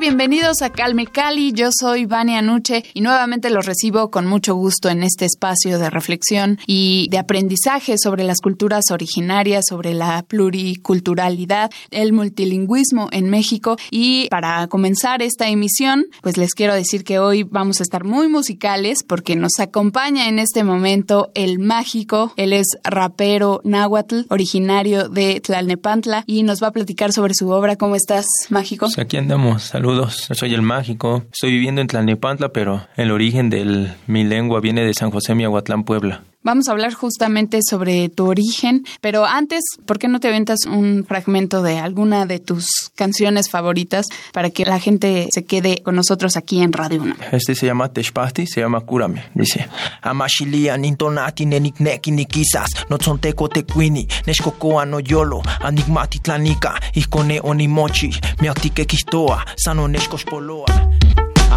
Bienvenidos a Calme Cali. Yo soy Vania Anuche y nuevamente los recibo con mucho gusto en este espacio de reflexión y de aprendizaje sobre las culturas originarias, sobre la pluriculturalidad, el multilingüismo en México. Y para comenzar esta emisión, pues les quiero decir que hoy vamos a estar muy musicales porque nos acompaña en este momento el mágico. Él es rapero náhuatl, originario de Tlalnepantla y nos va a platicar sobre su obra. ¿Cómo estás, mágico? Pues aquí andamos saludos. Soy el mágico. Estoy viviendo en Tlalnepantla, pero el origen de mi lengua viene de San José Miahuatlán, Puebla. Vamos a hablar justamente sobre tu origen, pero antes, ¿por qué no te aventas un fragmento de alguna de tus canciones favoritas para que la gente se quede con nosotros aquí en Radio 1? Este se llama Teshpasti, se llama Cúrame. Dice: nintonati, nenikneki, nikisas, tequini, neshkokoa no yolo, anigmati onimochi, miaktike kistoa, sano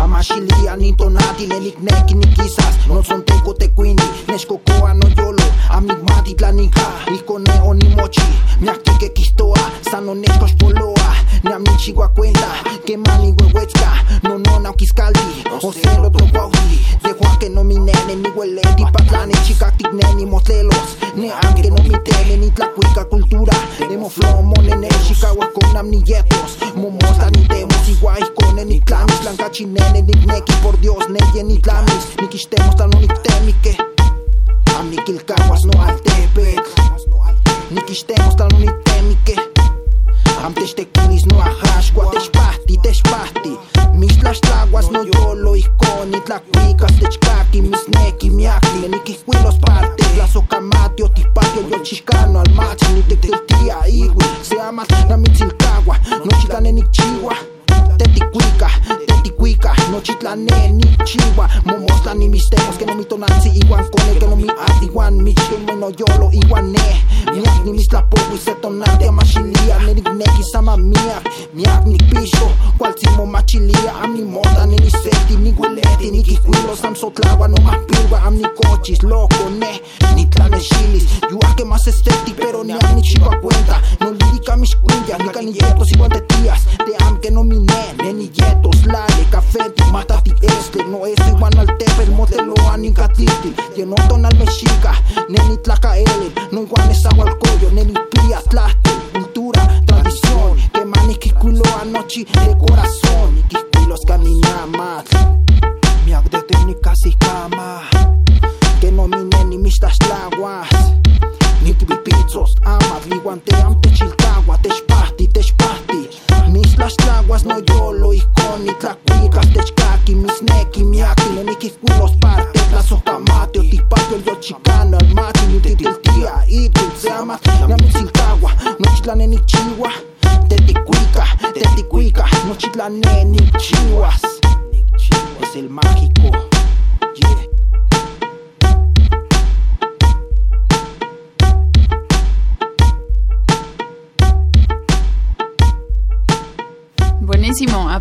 neshkoshpoloa. Amashilia nintonati nenikneki nikisas No son teco tequini Neshkokoa no yolo. Amigmati tlanika Ikone onimochi Miakike kistoa. Sano neshkosh poloa. Niamichigua cuenta. Que mani huehuetzka No no naukiskaldi O cero trokwauti Dejo que no mi nene Ni hueleti patlane Chikaktik neni motlelos Ne aunque no mi tene Ni tlacuica cultura. Demo flomo nene Chicago con amnietos Momosta ni demos Igual con ni clamis Lankachine nene neki por Dios neye ni tlamis Nikistemos tan unitemike Am nikilkawas no altepek Nikistemos tan unitemike Am testekilis no ahashkwa Teshpahti, teshpahti Mis tlaxtlaguas no yolo ihkoni Tlacuicas techkaki mis neki miakli Nikihkuilos parte Tlazocamati o tipatio yo chicano al machi Nitekteltia iwi. Se amas namitzilkagua No chicane nikchiwa Teticuica, teticuica, no chitlane ni chiwa Momosla ni mis que no mi tonansi iguan con que no mi art iguan Mi chimo no yolo iguan ne Miak ni mis lapo y se tonante a machilia. Nerik neki sama miak Miak ni pisho, cual simo machilia. Am ni mota ni ni seti ni gueleti Ni kikuilo sam sotlagua no más pilgua Am ni cochis loco ne Ni tlanes chilis. Yua que más esteti pero ni am ni chiva cuenta. No lírica mis cuñas Ni canilletos y guantetías Te am que no mi ne Neni yetos, lale, café, matati este. No es igual al tepe, el modelo anicatiti Lleno tonal mexica, neni tlaca ele No igual es agua al collo, neni pia, tlaste. Cultura, tradición, que maniqui culo anoche de corazón. Y kilos caminamas Miak de técnicas y cama Que no mi neni mis tlaguas Ni tibipizzos, amas, liguante, amte chilcagua. Teshpahti, teshpahti mis las tlaguas no yolo ihkoni tlacuicas techkaki mis neki miaki no nikihkuilos parte tlazocamate otipatio el yo chicano al mati ni titiltia itul se ama namitzilcagua no chitlane ni chiwa teticuica teticuica no chitlane ni chihuas es el mágico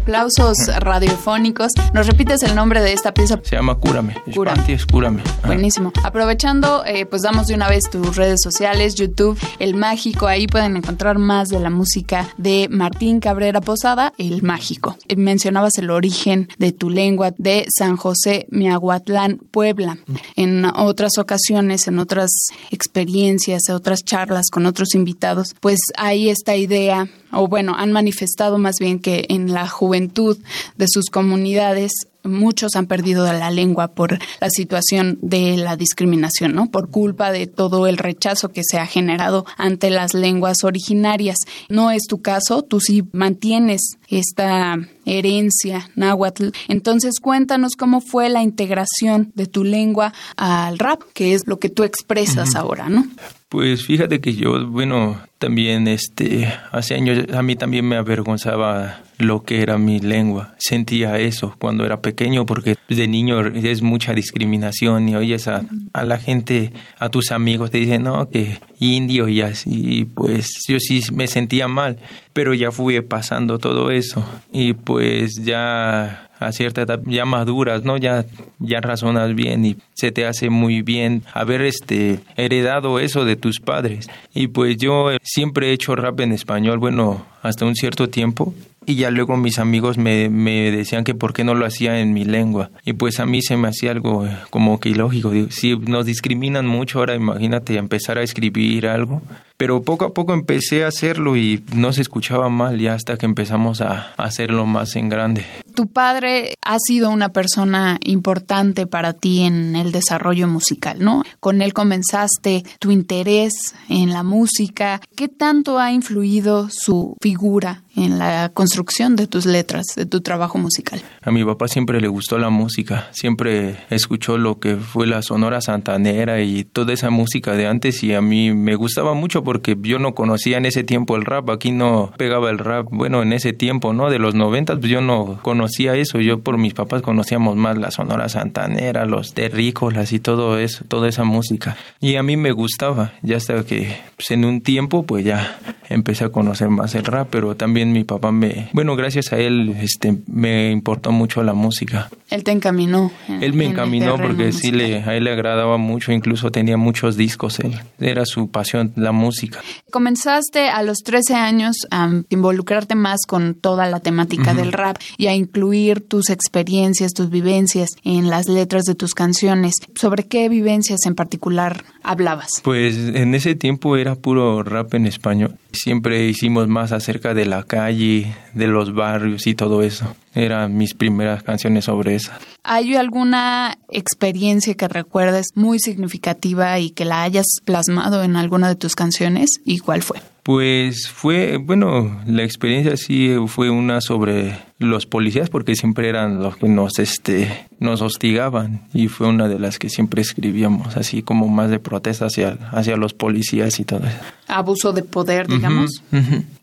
aplausos radiofónicos. ¿Nos repites el nombre de esta pieza? Se llama Cúrame. Cúrame. Es Cúrame. Ah. Buenísimo. Aprovechando, eh, pues damos de una vez tus redes sociales, YouTube, El Mágico. Ahí pueden encontrar más de la música de Martín Cabrera Posada, El Mágico. Eh, mencionabas el origen de tu lengua de San José Miahuatlán, Puebla. En otras ocasiones, en otras experiencias, en otras charlas con otros invitados, pues hay esta idea, o bueno, han manifestado más bien que en la juventud de sus comunidades muchos han perdido la lengua por la situación de la discriminación, ¿no? Por culpa de todo el rechazo que se ha generado ante las lenguas originarias. No es tu caso, tú sí mantienes esta herencia náhuatl. Entonces, cuéntanos cómo fue la integración de tu lengua al rap, que es lo que tú expresas ahora, ¿no? Pues fíjate que yo, bueno, también este, hace años a mí también me avergonzaba lo que era mi lengua. Sentía eso cuando era pequeño porque de niño es mucha discriminación y oyes a, la gente, a tus amigos te dicen, no, que indio y así, pues yo sí me sentía mal, pero ya fui pasando todo eso y pues ya a cierta edad ya maduras, ¿no? Ya, ya razonas bien y se te hace muy bien haber este heredado eso de tus padres. Y pues yo siempre he hecho rap en español, bueno, hasta un cierto tiempo y ya luego mis amigos me, me, decían que por qué no lo hacía en mi lengua. Y pues a mí se me hacía algo eh, como que ilógico. Si nos discriminan mucho, ahora imagínate empezar a escribir algo. Pero poco a poco empecé a hacerlo y no se escuchaba mal ya hasta que empezamos a hacerlo más en grande. Tu padre ha sido una persona importante para ti en el desarrollo musical, ¿no? Con él comenzaste tu interés en la música. ¿Qué tanto ha influido su figura en la construcción de tus letras, de tu trabajo musical? A mi papá siempre le gustó la música, siempre escuchó lo que fue la Sonora Santanera y toda esa música de antes y a mí me gustaba mucho porque yo no conocía en ese tiempo el rap, aquí no pegaba el rap, bueno, en ese tiempo, ¿no? De los noventas, pues yo no conocía eso, yo por mis papás conocíamos más la Sonora Santanera, los terrícolas y todo eso, toda esa música. Y a mí me gustaba, ya hasta que pues en un tiempo pues ya empecé a conocer más el rap, pero también mi papá me, bueno, gracias a él, este, me importó mucho la música. Él te encaminó. él me encaminó porque sí le, a él le agradaba mucho, incluso tenía muchos discos, él, era su pasión, la música. Comenzaste a los 13 años a involucrarte más con toda la temática del rap y a incluir tus experiencias, tus vivencias en las letras de tus canciones. ¿Sobre qué vivencias en particular hablabas? Pues en ese tiempo era puro rap en español. Siempre hicimos más acerca de la calle, de los barrios y todo eso. Eran mis primeras canciones sobre eso. ¿Hay alguna experiencia que recuerdes muy significativa y que la hayas plasmado en alguna de tus canciones? ¿Y cuál fue? Pues fue, bueno, la experiencia sí fue una sobre los policías porque siempre eran los que nos, este, nos hostigaban y fue una de las que siempre escribíamos, así como más de protesta hacia, hacia los policías y todo eso. Abuso de poder, digamos.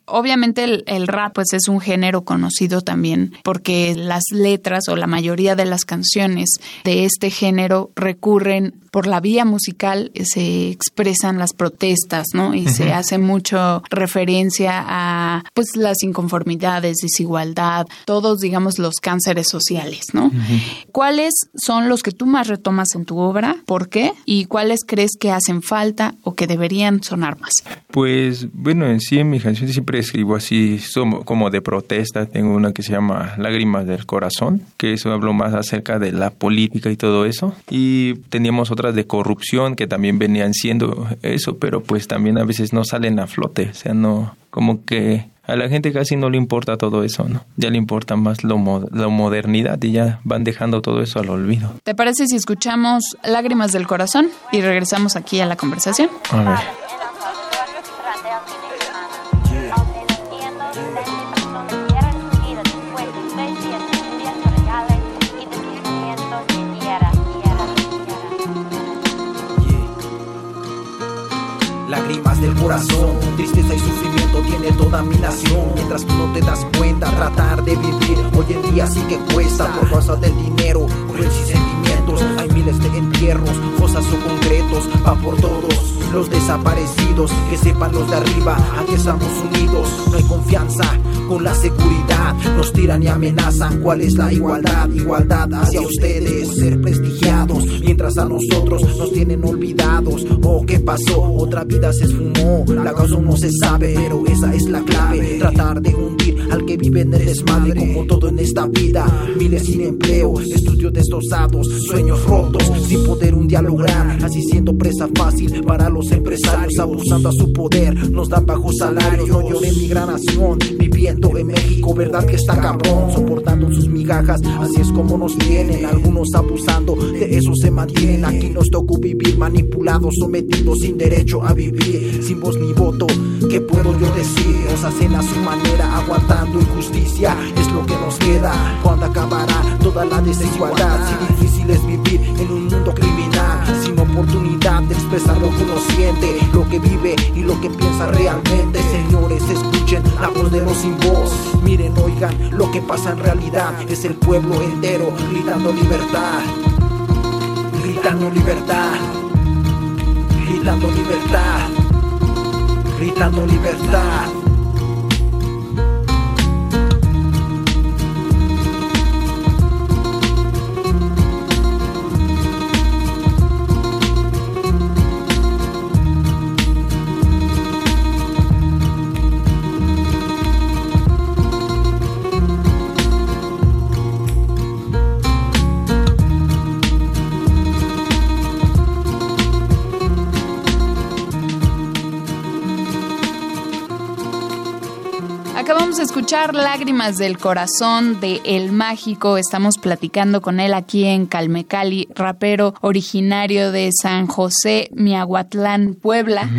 Obviamente el, el, rap pues es un género conocido también porque las letras o la mayoría de las canciones de este género recurren por la vía musical se expresan las protestas, ¿no? Y se hace mucho referencia a pues las inconformidades, desigualdad, todos digamos los cánceres sociales, ¿no? ¿Cuáles son los que tú más retomas en tu obra? ¿Por qué? ¿Y cuáles crees que hacen falta o que deberían sonar más? Pues bueno, en sí en mi canción siempre escribo así como de protesta. Tengo una que se llama Lágrimas del Corazón, que eso hablo más acerca de la política y todo eso. Y teníamos otra de corrupción que también venían siendo eso, pero pues también a veces no salen a flote, o sea, no, como que a la gente casi no le importa todo eso, ¿no? Ya le importa más lo la modernidad y ya van dejando todo eso al olvido. ¿Te parece si escuchamos Lágrimas del Corazón y regresamos aquí a la conversación? A ver. Corazón. Tristeza y sufrimiento tiene toda mi nación. Mientras tú no te das cuenta, tratar de vivir hoy en día sí que cuesta por causa del dinero, crueles y sentimientos. Miles entierros, fosas o concretos, va por todos los desaparecidos. Que sepan los de arriba, aquí estamos unidos. No hay confianza con la seguridad. Nos tiran y amenazan. ¿Cuál es la igualdad? Igualdad hacia ustedes, ser prestigiados. Mientras a nosotros nos tienen olvidados. Oh, ¿qué pasó? Otra vida se esfumó. La causa no se sabe, pero esa es la clave. Tratar de hundir al que vive en el desmadre. Como todo en esta vida. Miles sin empleo, estudios destrozados, sueños rotos. Sin poder un día lograr. Así siendo presa fácil para los empresarios abusando a su poder, nos dan bajos salarios. No lloré mi gran nación, viviendo en México, verdad que está cabrón, soportando sus migajas. Así es como nos tienen, algunos abusando, de eso se mantienen. Aquí nos tocó vivir manipulados, sometidos, sin derecho a vivir, sin voz ni voto. ¿Qué puedo yo decir? Nos hacen a su manera, aguantar gritando injusticia es lo que nos queda. Cuando acabará toda la desigualdad, si difícil es vivir en un mundo criminal, sin oportunidad de expresar lo que uno siente, lo que vive y lo que piensa realmente. Señores, escuchen la voz de los sin voz. Miren, oigan, lo que pasa en realidad es el pueblo entero gritando libertad, gritando libertad, gritando libertad, gritando libertad. Escuchar Lágrimas del Corazón de El Mágico. Estamos platicando con él aquí en Calmecali, rapero originario de San José, Miahuatlán, Puebla.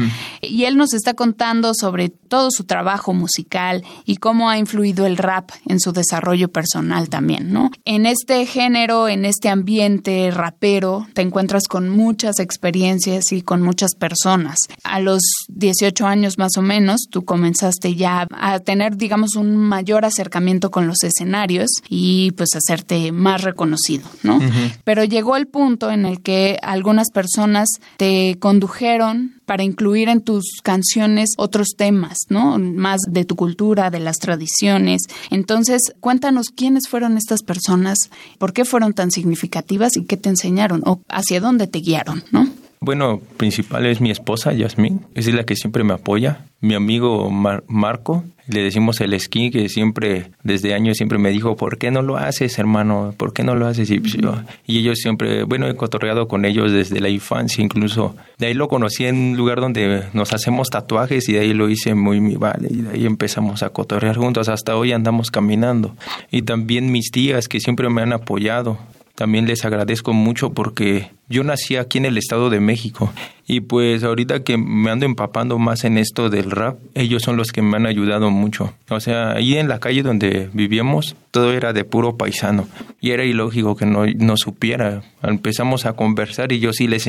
Y él nos está contando sobre todo su trabajo musical y cómo ha influido el rap en su desarrollo personal también, ¿no? En este género, en este ambiente rapero, te encuentras con muchas experiencias y con muchas personas. A los 18 años más o menos, tú comenzaste ya a tener, digamos, un mayor acercamiento con los escenarios y pues hacerte más reconocido, ¿no? Pero llegó el punto en el que algunas personas te condujeron para incluir en tus canciones otros temas, ¿no? Más de tu cultura, de las tradiciones. Entonces, cuéntanos quiénes fueron estas personas, por qué fueron tan significativas y qué te enseñaron o hacia dónde te guiaron, ¿no? Bueno, principal es mi esposa, Yasmín, es la que siempre me apoya. Mi amigo Marco, le decimos el esquí, que siempre, desde años siempre me dijo, ¿por qué no lo haces, hermano? ¿Por qué no lo haces? Y, pues, y ellos siempre, bueno, he cotorreado con ellos desde la infancia, incluso. De ahí lo conocí en un lugar donde nos hacemos tatuajes y de ahí lo hice muy, muy vale. Y de ahí empezamos a cotorrear juntos. Hasta hoy andamos caminando. Y también mis tías que siempre me han apoyado. También les agradezco mucho porque yo nací aquí en el Estado de México y pues ahorita que me ando empapando más en esto del rap, ellos son los que me han ayudado mucho. O sea, ahí en la calle donde vivíamos, todo era de puro paisano y era ilógico que no, no supiera. Empezamos a conversar y yo sí les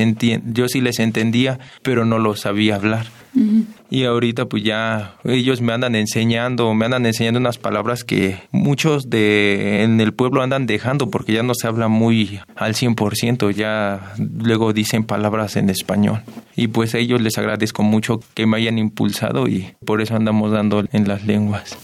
yo sí les entendía, pero no lo sabía hablar. Y ahorita pues ya ellos me andan enseñando, me andan enseñando unas palabras que muchos de en el pueblo andan dejando porque ya no se habla muy al 100%, ya luego dicen palabras en español. Y pues a ellos les agradezco mucho que me hayan impulsado y por eso andamos dando en las lenguas.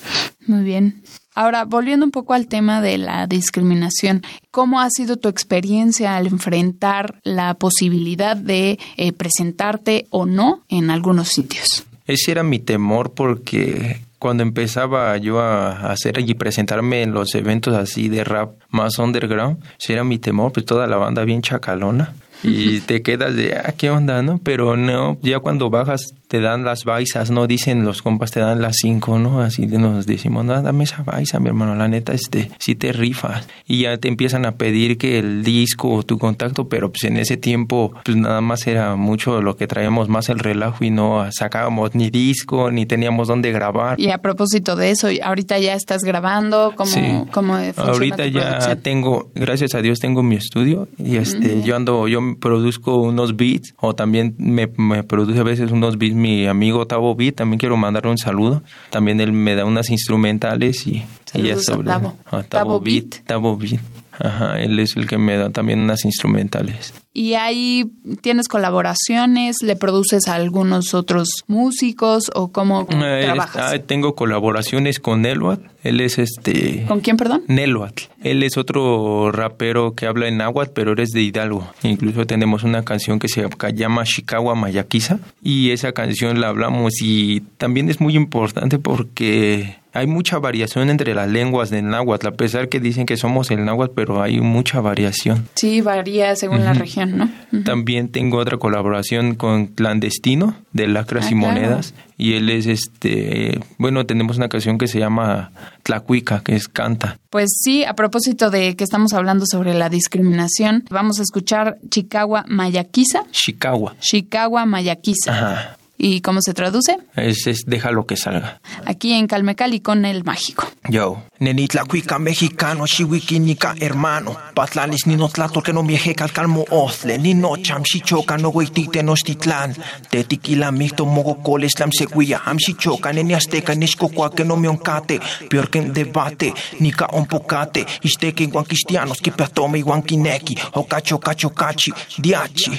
Muy bien. Ahora, volviendo un poco al tema de la discriminación, ¿cómo ha sido tu experiencia al enfrentar la posibilidad de eh, presentarte o no en algunos sitios? Ese era mi temor porque cuando empezaba yo a hacer y presentarme en los eventos así de rap más underground, ese era mi temor, pues toda la banda bien chacalona y te quedas de, ah, ¿qué onda, no? Pero no, ya cuando bajas te dan las baisas, ¿no? Dicen los compas, te dan las cinco, ¿no? Así nos decimos, no, dame esa baisa, mi hermano, la neta, este, si te rifas. Y ya te empiezan a pedir que el disco o tu contacto, pero pues en ese tiempo, pues nada más era mucho lo que traíamos más el relajo y no sacábamos ni disco, ni teníamos dónde grabar. Y a propósito de eso, ahorita ya estás grabando, ¿cómo, sí. cómo Ahorita ya tengo, gracias a Dios tengo mi estudio y este, yo ando, yo produzco unos beats o también me, me produce a veces unos beats mi amigo Tavo Beat, también quiero mandarle un saludo. También él me da unas instrumentales y, ella sobre Tavo. Tavo, Beat. Tavo Beat. Ajá, él es el que me da también unas instrumentales. Y ahí tienes colaboraciones, le produces a algunos otros músicos o cómo eh, trabajas. tengo colaboraciones con Neluat, él es este. ¿Con quién, perdón? Neluat. Él es otro rapero que habla en náhuatl, pero eres de Hidalgo. Incluso tenemos una canción que se llama Chicago Mayaquiza y esa canción la hablamos y también es muy importante porque hay mucha variación entre las lenguas del náhuatl, a pesar que dicen que somos el náhuatl, pero hay mucha variación. Sí, varía según la región, ¿no? También tengo otra colaboración con Clandestino de Lacras y ah, Monedas y él es este, bueno, tenemos una canción que se llama Tlacuica, que es canta. Pues sí, a propósito de que estamos hablando sobre la discriminación, vamos a escuchar Chicago Mayaquiza. Chicago. Chicago Mayaquiza. Ajá. ¿Y cómo se traduce? Es, es déjalo que salga. Aquí en Calmecali con el mágico. Yo. Nenitlacuica mexicano, chihuiquinica hermano. Patlanis ni notlato que no mieja calmo ozle, ni no cham chichoca no huitite no stitlán. Te tiquila mito mogo coles lam seguía, am chichoca neni azteca niscocua que no me oncate, peor que en debate, ni ca un pocate, isteque iguan cristianos que peatome iguan kineki, o cacho cachi, diachi.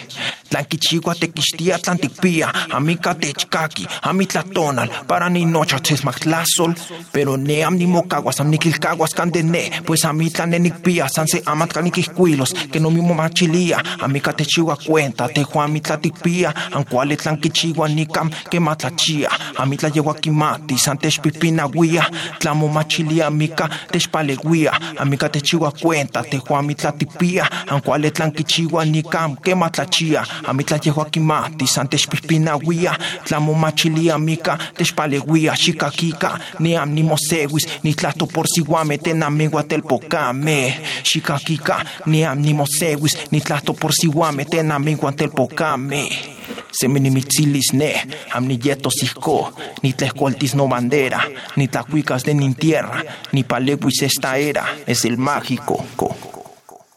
Tlanquichigua te quistia tlanticpia, amica techcaqui, amitlatonal, para ni nocha tesmactlazol, pero ne am ni mocaguas, am niquilcaguas candene, pues amitla nenicpia, sanse amat caniquiscuilos, que no mismo machilía, amica techigua cuenta, te juan mitlaticpia, ancuale tlanquichigua nicam que matlachia, amitla yegua quimati, santes pipina guía, tlamo machilia, amica techpaleguía, amica techigua cuenta, te juan mitlatipia, ancuale tlanquichigua nicam que matlachia, amitla yegua quimati, santes pipina guía, tlamo machilia, amica techpaleguía, chicaquica, ni am ni mosewis, ni tlato por siguame, tenamegua telpocame, chicaquica, ni am ni mosewis, ni tlato por siguame, tenamegua telpocame. Se minimicilis ne, am ni yetos isco, ni tlescoltis no bandera, ni tlacuicas de ni tierra, ni paleguis esta era, es el mágico. co.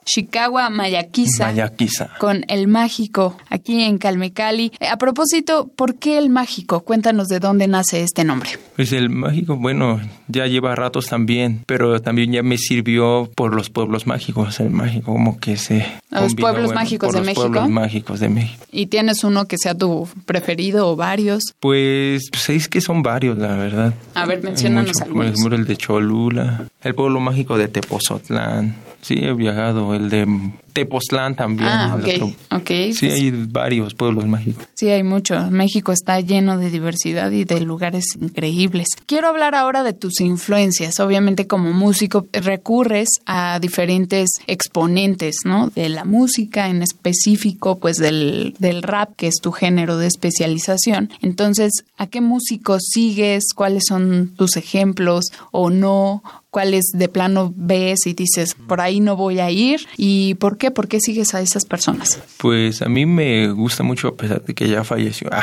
Chicago Mayaquiza. Mayaquiza. Con el mágico aquí en Calmecali. Eh, A propósito, ¿por qué el mágico? Cuéntanos de dónde nace este nombre. Pues el mágico, bueno, ya lleva ratos también, pero también ya me sirvió por los pueblos mágicos, el mágico, como que se... ¿A los pueblos mágicos de los México? pueblos mágicos de México. ¿Y tienes uno que sea tu preferido o varios? Pues, pues es que son varios, la verdad. A ver, menciónanos mucho, Por algunos. ejemplo, el de Cholula, el pueblo mágico de Tepozotlán. Sí, he viajado. El de Tepoztlán también. Ah, el ok. otro. Ok. Sí, pues, hay varios pueblos mágicos. Sí, hay mucho. México está lleno de diversidad y de lugares increíbles. Quiero hablar ahora de tus influencias. Obviamente, como músico, recurres a diferentes exponentes, ¿no? De la música, en específico, pues del, del rap, que es tu género de especialización. Entonces, ¿a qué músicos sigues? ¿Cuáles son tus ejemplos o no? ¿Cuáles de plano ves y dices, por ahí no voy a ir? ¿Y por qué? ¿Por qué sigues a esas personas? Pues a mí me gusta mucho, a pesar de que ya falleció, ah,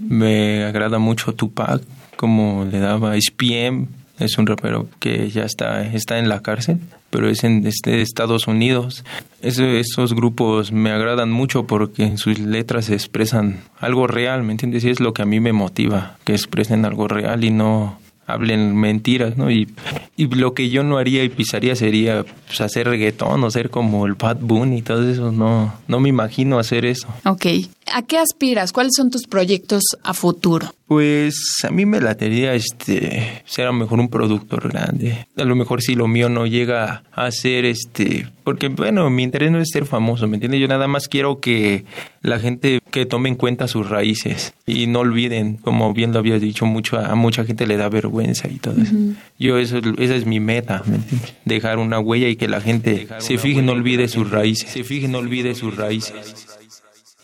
me agrada mucho Tupac, como le daba SPM, es un rapero que ya está, está en la cárcel, pero es en este, Estados Unidos. Eso- esos grupos me agradan mucho porque en sus letras expresan algo real, ¿me entiendes? Y es lo que a mí me motiva, que expresen algo real y no hablen mentiras, ¿no? Y, y lo que yo no haría y pisaría sería pues, hacer reggaetón o ser como el Bad Bunny y todo eso, no, no me imagino hacer eso. Ok. ¿A qué aspiras? ¿Cuáles son tus proyectos a futuro? Pues a mí me latería este ser a lo mejor un productor grande. A lo mejor si lo mío no llega a ser este, porque bueno, mi interés no es ser famoso, ¿me entiendes? Yo nada más quiero que la gente que tome en cuenta sus raíces y no olviden, como bien lo habías dicho, mucho a mucha gente le da vergüenza y todo eso. Yo eso esa es mi meta, ¿me entiendes? Dejar una huella y que la gente se fije y no olvide sus raíces, se fije y no olvide sus raíces.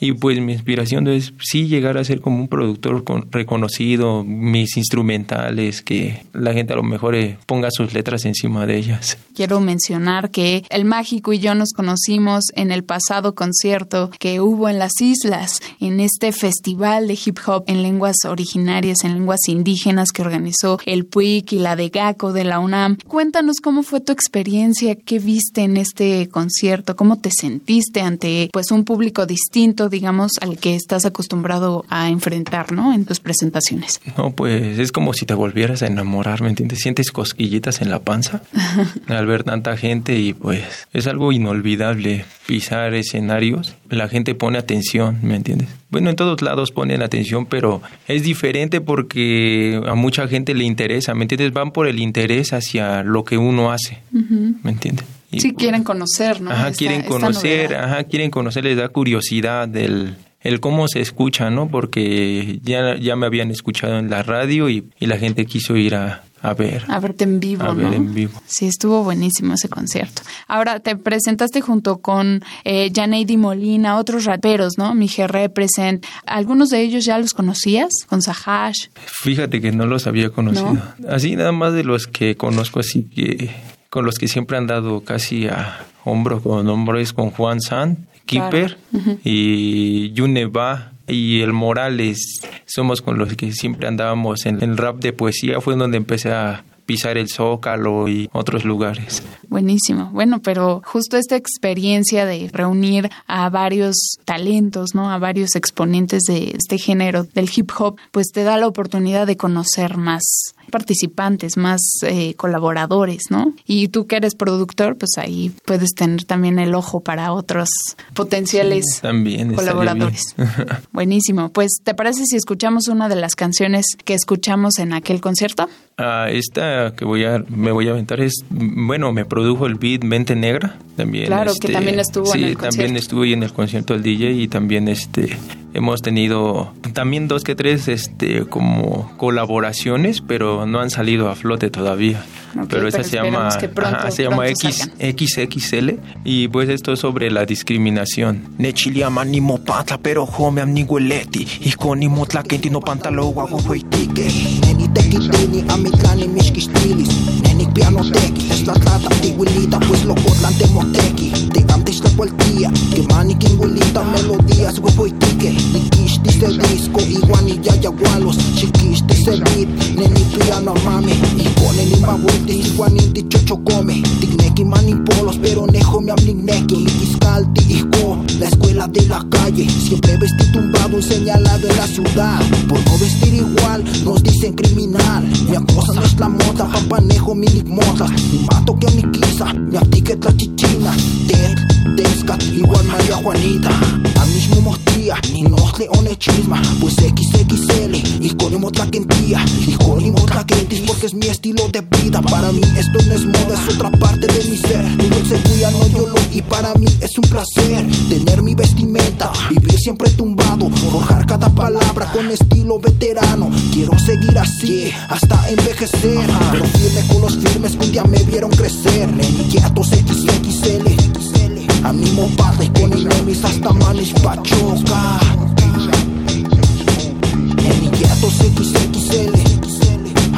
Y pues mi inspiración es sí llegar a ser como un productor con- reconocido, mis instrumentales, que la gente a lo mejor eh, ponga sus letras encima de ellas. Quiero mencionar que el mágico y yo nos conocimos en el pasado concierto que hubo en las islas, en este festival de hip hop en lenguas originarias, en lenguas indígenas que organizó el PUIC y la de GACO de la UNAM. Cuéntanos cómo fue tu experiencia, qué viste en este concierto, cómo te sentiste ante pues un público distinto, digamos, al que estás acostumbrado a enfrentar, ¿no? En tus presentaciones. No, pues es como si te volvieras a enamorar, ¿me entiendes? Sientes cosquillitas en la panza al ver tanta gente y pues es algo inolvidable pisar escenarios. La gente pone atención, ¿me entiendes? Bueno, en todos lados ponen atención, pero es diferente porque a mucha gente le interesa, ¿me entiendes? Van por el interés hacia lo que uno hace, ¿me entiendes? Y, Sí, pues, quieren conocer, ¿no? Ajá, Esta- quieren conocer, ajá, quieren conocer, les da curiosidad del el cómo se escucha, ¿no? Porque ya, ya me habían escuchado en la radio y, y la gente quiso ir a, a ver. A verte en vivo, A ¿no? ver en vivo. Sí, estuvo buenísimo ese concierto. Ahora, te presentaste junto con eh, Janeidi Molina, otros raperos, ¿no? Mije Represent. ¿Algunos de ellos ya los conocías? Con Sahash. Fíjate que no los había conocido. Así nada más de los que conozco, así que con los que siempre han dado casi a hombro con hombro es con Juan San, Keeper y Yuneva. y el Morales somos con los que siempre andábamos en el rap de poesía, fue donde empecé a pisar el Zócalo y otros lugares. Buenísimo. Bueno, pero justo esta experiencia de reunir a varios talentos, ¿no? A varios exponentes de este género del hip hop, pues te da la oportunidad de conocer más participantes, más eh, colaboradores, ¿no? Y tú que eres productor, pues ahí puedes tener también el ojo para otros potenciales colaboradores. Buenísimo. Pues, ¿te parece si escuchamos una de las canciones que escuchamos en aquel concierto? Ah, esta que voy a, me voy a aventar es, bueno, me produjo el beat Mente Negra, también. Claro, que este, también estuvo en el concierto. también estuve en el concierto del DJ y también este hemos tenido también dos que tres este como colaboraciones, pero no han salido a flote todavía. pero esa se llama se llama X, XXL y pues esto es sobre la discriminación. Nechiliama ni mopatla pero home am ni hueleti y con ni motla que no pantalo guago hoitike. Neni teki tini amitlani mishki stilis. Neni piano teki es la trata huelita pues lo cotlan te moteki. Te antes la cualquiera que mani quien huelita melodías guago hoitike. Nikisti se disco igual ni ya yagualos. Chiquisti se beat neni piano mami y con el imbabu Ti juaninti chocho come Tigneki polos pero nejo mi amnigneki Mikiskalti hijo La escuela de la calle Siempre vestí tumbado señalado en la ciudad Por no vestir igual nos dicen criminal Mi acosa no es la mota Papanejo mi motas Mi mato que mi quisa Mi etiqueta la chichina. Tek, Descat, igual María Juanita. A mismo mostría Ni nos leones chisma. Pues XXL Y con otra quentía Y con otra quentis Porque es mi estilo de vida. Para mí esto no es moda, es otra parte de mi ser. Mi dulce no yo lo y para mí es un placer tener mi vestimenta, vivir siempre tumbado, forjar cada palabra con estilo veterano. Quiero seguir así hasta envejecer, pero firme con los firmes que un día me vieron crecer. En XXL, a mi padre con enemies hasta manes pachoca. En XXL.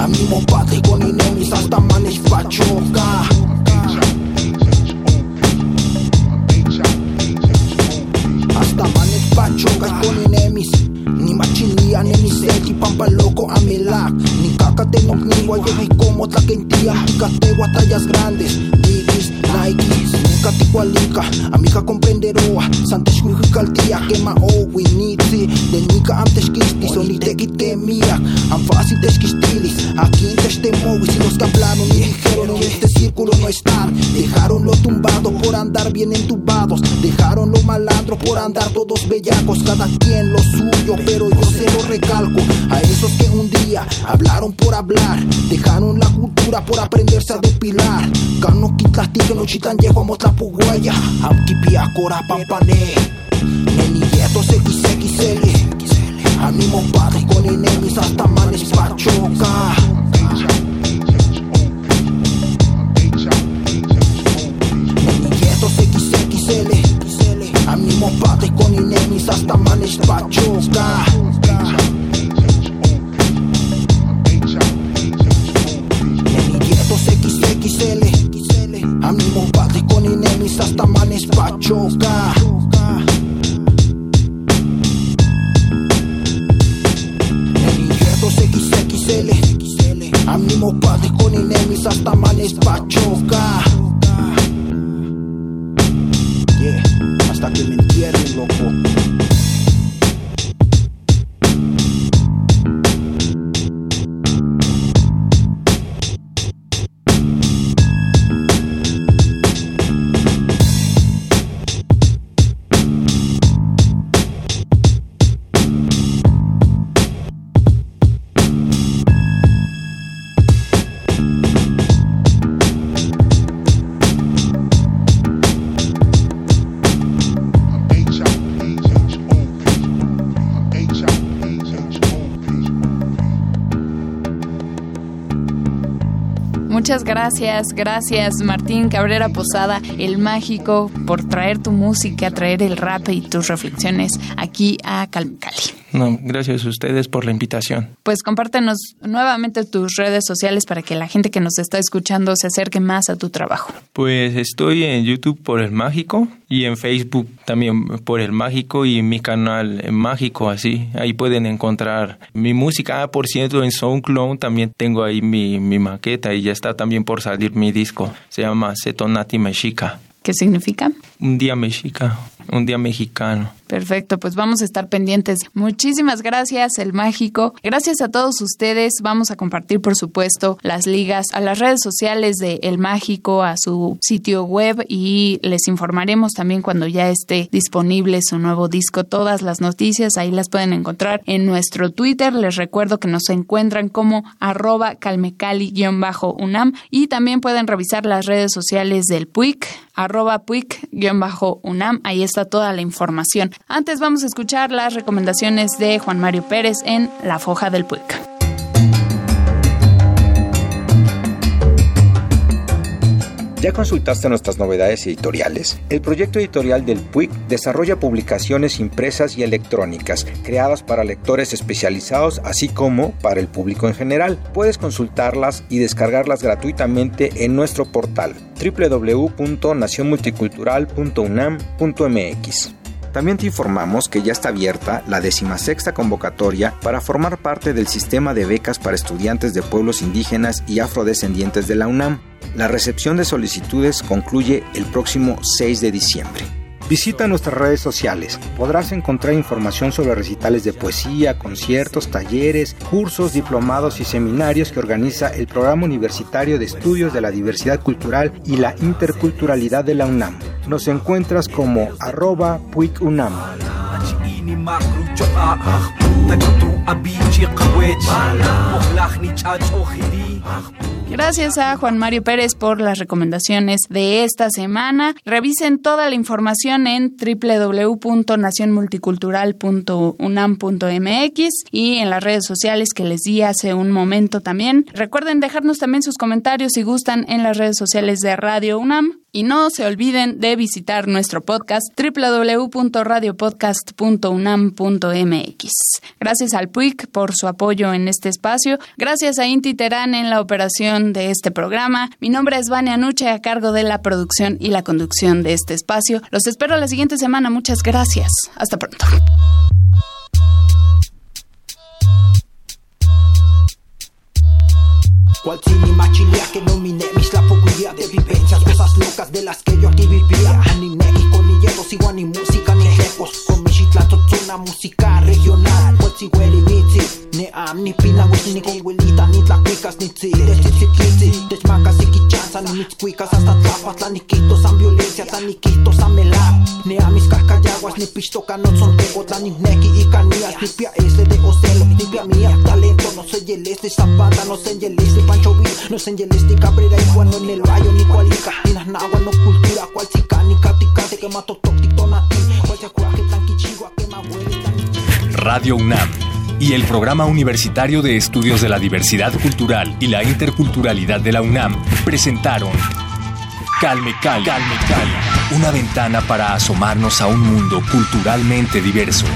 A mi mopate con enemies hasta manes fachoca Hasta manes fachoca con enemies machilia, ni mi seki, pampa loco a mi lac Ni caca de no ni guayo y como tlaquentía Ni catego a tallas grandes, biggies, nikes Nunca te cualica, amiga comprenderoa Santes caltía quema o winitzi De nika antes kisti, ni te quite mía. Am fácil desquistilis Aquí en y si los que hablaron y dijeron en este círculo no están Dejaron lo tumbado por andar bien entubados. Dejaron lo malandro por andar todos bellacos Cada quien lo suyo pero yo se lo recalco A esos que un día hablaron por hablar Dejaron la cultura por aprenderse a depilar. Cano que no chitan llego a motra puguaya Amkipia cora pampane Neni yetos XXL Animo padre con enemies hasta manes pachoca XXL Muchas gracias, gracias Martín Cabrera Posada, el mágico, por traer tu música, traer el rap y tus reflexiones aquí a Calmecali. No, gracias a ustedes por la invitación. Pues compártenos nuevamente tus redes sociales para que la gente que nos está escuchando se acerque más a tu trabajo. Pues estoy en YouTube por El Mágico y en Facebook también por El Mágico y en mi canal Mágico, así. Ahí pueden encontrar mi música. Ah, por cierto, en SoundCloud también tengo ahí mi, mi maqueta y ya está también por salir mi disco. Se llama Setonati Mexica. ¿Qué significa? Un día mexica, un día mexicano. Perfecto, pues vamos a estar pendientes. Muchísimas gracias, El Mágico. Gracias a todos ustedes. Vamos a compartir, por supuesto, las ligas a las redes sociales de El Mágico, a su sitio web y les informaremos también cuando ya esté disponible su nuevo disco. Todas las noticias ahí las pueden encontrar en nuestro Twitter. Les recuerdo que nos encuentran como arroba calmecali-unam y también pueden revisar las redes sociales del PUIC, arroba PUIC-unam. Ahí está toda la información. Antes vamos a escuchar las recomendaciones de Juan Mario Pérez en La Foja del Puig. ¿Ya consultaste nuestras novedades editoriales? El proyecto editorial del PUIC desarrolla publicaciones impresas y electrónicas, creadas para lectores especializados así como para el público en general. Puedes consultarlas y descargarlas gratuitamente en nuestro portal www.nacionmulticultural.unam.mx. También te informamos que ya está abierta la decimasexta convocatoria para formar parte del sistema de becas para estudiantes de pueblos indígenas y afrodescendientes de la UNAM. La recepción de solicitudes concluye el próximo 6 de diciembre. Visita nuestras redes sociales. Podrás encontrar información sobre recitales de poesía, conciertos, talleres, cursos, diplomados y seminarios que organiza el Programa Universitario de Estudios de la Diversidad Cultural y la Interculturalidad de la UNAM. Nos encuentras como arroba puicunam. Gracias a Juan Mario Pérez por las recomendaciones de esta semana. Revisen toda la información en www.nacionmulticultural.unam.mx y en las redes sociales que les di hace un momento también. Recuerden dejarnos también sus comentarios si gustan en las redes sociales de Radio UNAM. Y no se olviden de visitar nuestro podcast www.radiopodcast.unam.mx. Gracias al PUIC por su apoyo en este espacio. Gracias a Inti Terán en la operación de este programa. Mi nombre es Vania Nuche a cargo de la producción y la conducción de este espacio. Los espero la siguiente semana. Muchas gracias. Hasta pronto. Cual machilia que nominé mis la pocuía de vivencias Cosas locas de las que yo aquí vivía Ni México, ni llevos, igual ni música, ni lejos Con mi una música regional Cual si huele Ni am, ni pina, ni con Ni tlacuicas, ni tzi Des tzi Desmacas y quichanza Ni mis cuicas hasta tlapas Tlaniquitos, san violencia Tlaniquitos, san melar Ni a mis cascayaguas Ni pistoca, no son tego Ni neki y canías Ni pia ese de ocelo Ni pia mía, talento No soy el este Zapata, no soy el este Pancho Villa, no soy el este Cabrera y Juan en el valle Ni cualica, ni nahua, no cultura Cual chica, ni caticate Que mato tóctico, nati Cual chacua, que tanquichigua, que ma Radio UNAM y el Programa Universitario de Estudios de la Diversidad Cultural y la Interculturalidad de la UNAM presentaron Calme Cali, Calme Cali, una ventana para asomarnos a un mundo culturalmente diverso.